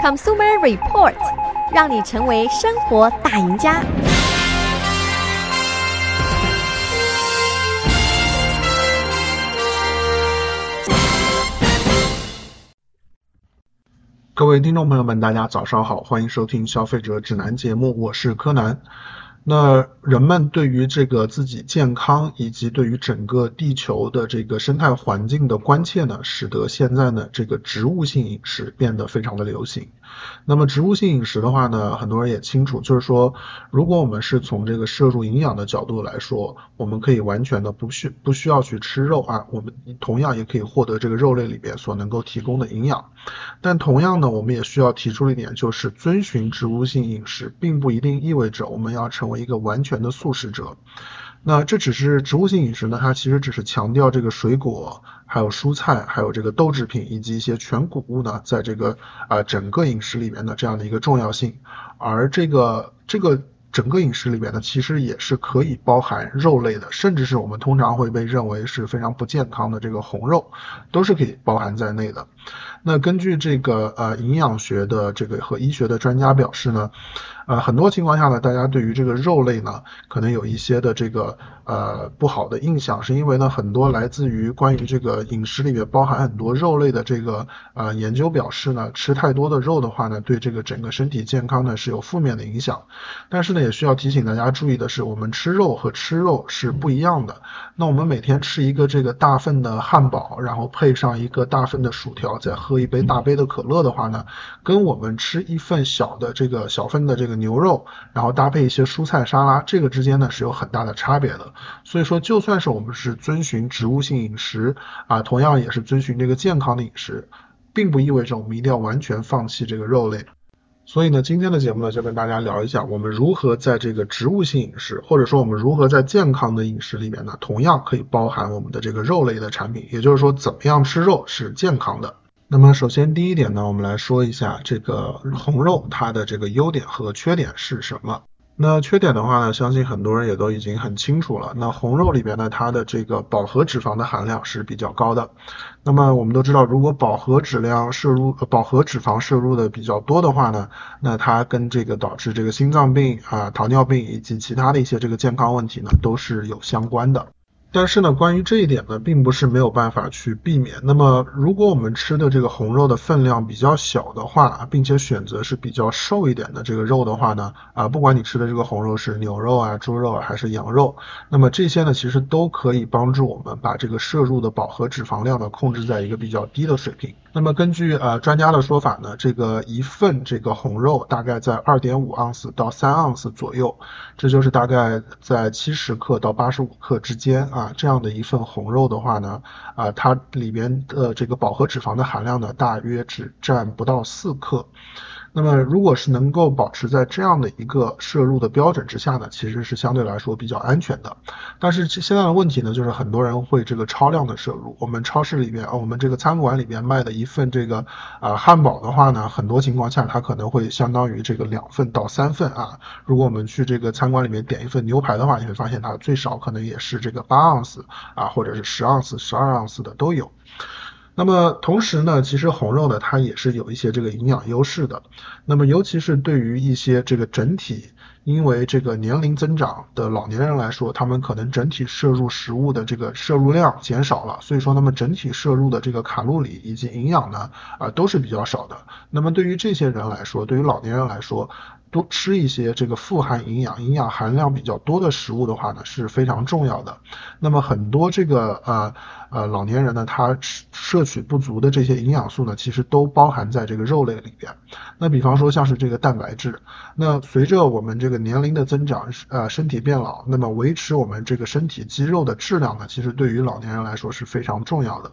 Consumer Report，让你成为生活大赢家。各位听众朋友们，大家早上好，欢迎收听消费者指南节目，我是柯南。那人们对于这个自己健康以及对于整个地球的这个生态环境的关切呢，使得现在呢这个植物性饮食变得非常的流行。那么植物性饮食的话呢，很多人也清楚，就是说，如果我们是从这个摄入营养的角度来说，我们可以完全的不需不需要去吃肉啊，我们同样也可以获得这个肉类里边所能够提供的营养。但同样呢，我们也需要提出一点，就是遵循植物性饮食，并不一定意味着我们要成为一个完全的素食者。那这只是植物性饮食呢，它其实只是强调这个水果，还有蔬菜，还有这个豆制品以及一些全谷物呢，在这个啊、整个饮食里面的这样的一个重要性。而这个这个整个饮食里面呢，其实也是可以包含肉类的，甚至是我们通常会被认为是非常不健康的这个红肉，都是可以包含在内的。那根据这个呃营养学的这个和医学的专家表示呢。呃，很多情况下呢，大家对于这个肉类呢，可能有一些的这个呃不好的印象，是因为呢，很多来自于关于这个饮食里面包含很多肉类的这个呃研究表示呢，吃太多的肉的话呢，对这个整个身体健康呢是有负面的影响。但是呢，也需要提醒大家注意的是，我们吃肉和吃肉是不一样的。那我们每天吃一个这个大份的汉堡，然后配上一个大份的薯条，再喝一杯大杯的可乐的话呢，跟我们吃一份小的这个小份的这个。牛肉，然后搭配一些蔬菜沙拉，这个之间呢是有很大的差别的。所以说，就算是我们是遵循植物性饮食啊，同样也是遵循这个健康的饮食，并不意味着我们一定要完全放弃这个肉类。所以呢，今天的节目呢，就跟大家聊一下，我们如何在这个植物性饮食，或者说我们如何在健康的饮食里面呢，同样可以包含我们的这个肉类的产品。也就是说，怎么样吃肉是健康的。那么首先第一点呢，我们来说一下这个红肉它的这个优点和缺点是什么。那缺点的话呢，相信很多人也都已经很清楚了。那红肉里边呢，它的这个饱和脂肪的含量是比较高的。那么我们都知道，如果饱和脂量摄入，饱和脂肪摄入的比较多的话呢，那它跟这个导致这个心脏病啊、糖尿病以及其他的一些这个健康问题呢，都是有相关的。但是呢，关于这一点呢，并不是没有办法去避免。那么，如果我们吃的这个红肉的分量比较小的话，并且选择是比较瘦一点的这个肉的话呢，啊，不管你吃的这个红肉是牛肉啊、猪肉啊还是羊肉，那么这些呢，其实都可以帮助我们把这个摄入的饱和脂肪量呢控制在一个比较低的水平。那么根据呃专家的说法呢，这个一份这个红肉大概在二点五盎司到三盎司左右，这就是大概在七十克到八十五克之间啊，啊这样的一份红肉的话呢，啊它里边的这个饱和脂肪的含量呢，大约只占不到四克。那么，如果是能够保持在这样的一个摄入的标准之下呢，其实是相对来说比较安全的。但是现在的问题呢，就是很多人会这个超量的摄入。我们超市里边啊，我们这个餐馆里边卖的一份这个啊汉堡的话呢，很多情况下它可能会相当于这个两份到三份啊。如果我们去这个餐馆里面点一份牛排的话，你会发现它最少可能也是这个八盎司啊，或者是十盎司、十二盎司的都有。那么同时呢，其实红肉呢，它也是有一些这个营养优势的。那么尤其是对于一些这个整体因为这个年龄增长的老年人来说，他们可能整体摄入食物的这个摄入量减少了，所以说他们整体摄入的这个卡路里以及营养呢，啊、都是比较少的。那么对于这些人来说，对于老年人来说，多吃一些这个富含营养、营养含量比较多的食物的话呢，是非常重要的。那么很多这个呃呃老年人呢，他摄取不足的这些营养素呢，其实都包含在这个肉类里边。那比方说像是这个蛋白质，那随着我们这个年龄的增长，呃身体变老，那么维持我们这个身体肌肉的质量呢，其实对于老年人来说是非常重要的。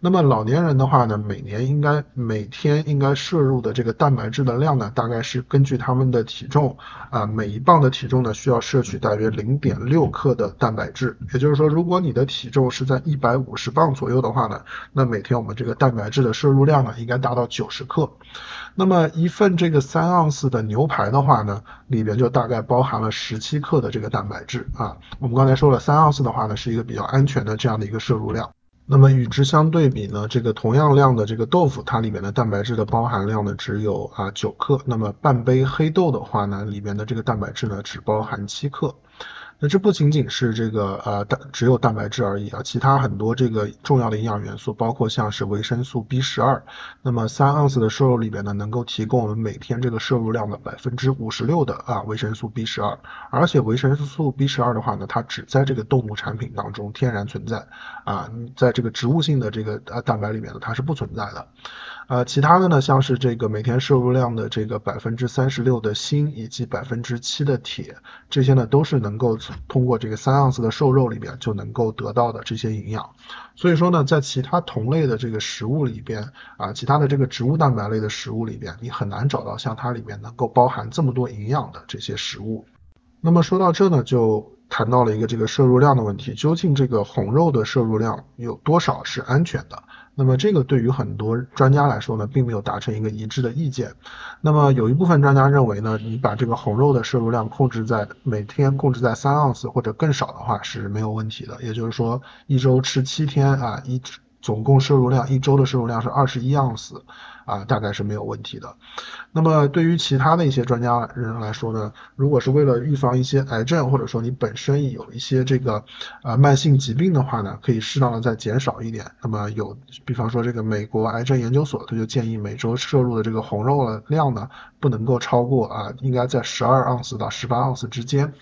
那么老年人的话呢，每年应该每天应该摄入的这个蛋白质的量呢，大概是根据他们的的体重啊，每一磅的体重呢，需要摄取大约零点六克的蛋白质。也就是说，如果你的体重是在一百五十磅左右的话呢，那每天我们这个蛋白质的摄入量呢，应该达到九十克。那么一份这个三盎司的牛排的话呢，里边就大概包含了十七克的这个蛋白质啊。我们刚才说了，三盎司的话呢，是一个比较安全的这样的一个摄入量。那么与之相对比呢，这个同样量的这个豆腐，它里面的蛋白质的包含量呢只有啊九克，那么半杯黑豆的话呢，里面的这个蛋白质呢只包含七克。那这不仅仅是这个呃蛋只有蛋白质而已啊，其他很多这个重要的营养元素，包括像是维生素 B 十二，那么三盎司的瘦肉里边呢，能够提供我们每天这个摄入量的百分之五十六的啊维生素 B 十二，而且维生素 B 十二的话呢，它只在这个动物产品当中天然存在啊，在这个植物性的这个呃蛋白里面呢，它是不存在的。呃，其他的呢，像是这个每天摄入量的这个百分之三十六的锌以及百分之七的铁，这些呢都是能够通过这个三盎司的瘦肉里边就能够得到的这些营养。所以说呢，在其他同类的这个食物里边啊，其他的这个植物蛋白类的食物里边，你很难找到像它里面能够包含这么多营养的这些食物。那么说到这呢，就谈到了一个这个摄入量的问题，究竟这个红肉的摄入量有多少是安全的？那么这个对于很多专家来说呢，并没有达成一个一致的意见。那么有一部分专家认为呢，你把这个红肉的摄入量控制在每天控制在三盎司或者更少的话是没有问题的。也就是说，一周吃七天啊，一总共摄入量一周的摄入量是二十一盎司。啊，大概是没有问题的。那么对于其他的一些专家人来说呢，如果是为了预防一些癌症，或者说你本身有一些这个呃慢性疾病的话呢，可以适当的再减少一点。那么有，比方说这个美国癌症研究所，他就建议每周摄入的这个红肉的量呢，不能够超过啊，应该在十二盎司到十八盎司之间。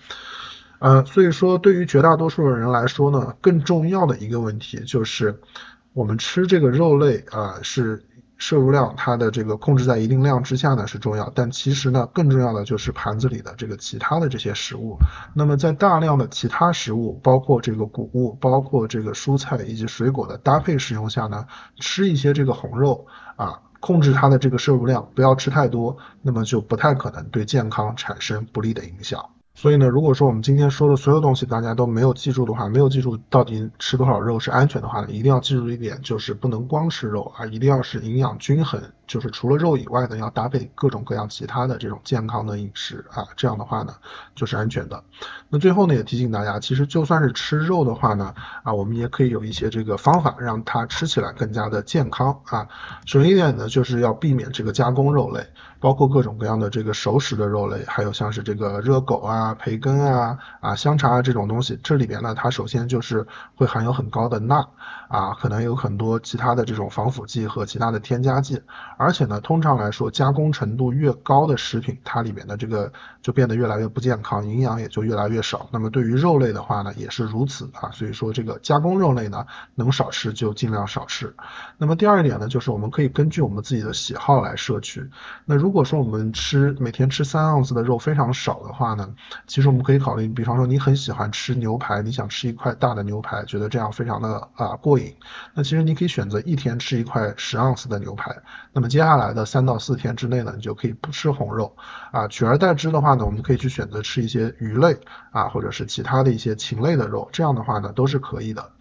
呃，所以说对于绝大多数的人来说呢，更重要的一个问题就是我们吃这个肉类啊是。摄入量，它的这个控制在一定量之下呢是重要，但其实呢更重要的就是盘子里的这个其他的这些食物。那么在大量的其他食物，包括这个谷物，包括这个蔬菜以及水果的搭配使用下呢，吃一些这个红肉啊，控制它的这个摄入量，不要吃太多，那么就不太可能对健康产生不利的影响。所以呢，如果说我们今天说的所有东西大家都没有记住的话，没有记住到底吃多少肉是安全的话呢，一定要记住一点，就是不能光吃肉啊，一定要是营养均衡。就是除了肉以外呢，要搭配各种各样其他的这种健康的饮食啊，这样的话呢就是安全的。那最后呢也提醒大家，其实就算是吃肉的话呢，啊我们也可以有一些这个方法让它吃起来更加的健康啊。首先一点呢就是要避免这个加工肉类，包括各种各样的这个熟食的肉类，还有像是这个热狗啊、啊培根啊、啊香肠啊这种东西，这里边呢它首先就是会含有很高的钠啊，可能有很多其他的这种防腐剂和其他的添加剂。而且呢，通常来说，加工程度越高的食品，它里面的这个就变得越来越不健康，营养也就越来越少。那么对于肉类的话呢，也是如此啊。所以说这个加工肉类呢，能少吃就尽量少吃。那么第二点呢，就是我们可以根据我们自己的喜好来摄取。那如果说我们吃每天吃三盎司的肉非常少的话呢，其实我们可以考虑，比方说你很喜欢吃牛排，你想吃一块大的牛排，觉得这样非常的啊过瘾。那其实你可以选择一天吃一块十盎司的牛排。那么接下来的三到四天之内呢，你就可以不吃红肉啊，取而代之的话呢，我们可以去选择吃一些鱼类啊，或者是其他的一些禽类的肉，这样的话呢都是可以的。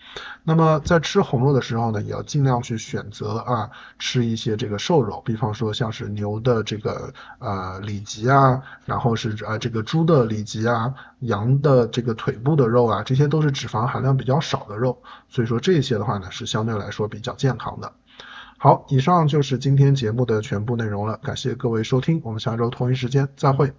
那么在吃红肉的时候呢，也要尽量去选择啊，吃一些这个瘦肉，比方说像是牛的这个呃里脊啊，然后是啊这个猪的里脊啊，羊的这个腿部的肉啊，这些都是脂肪含量比较少的肉，所以说这些的话呢是相对来说比较健康的。好，以上就是今天节目的全部内容了，感谢各位收听，我们下周同一时间再会。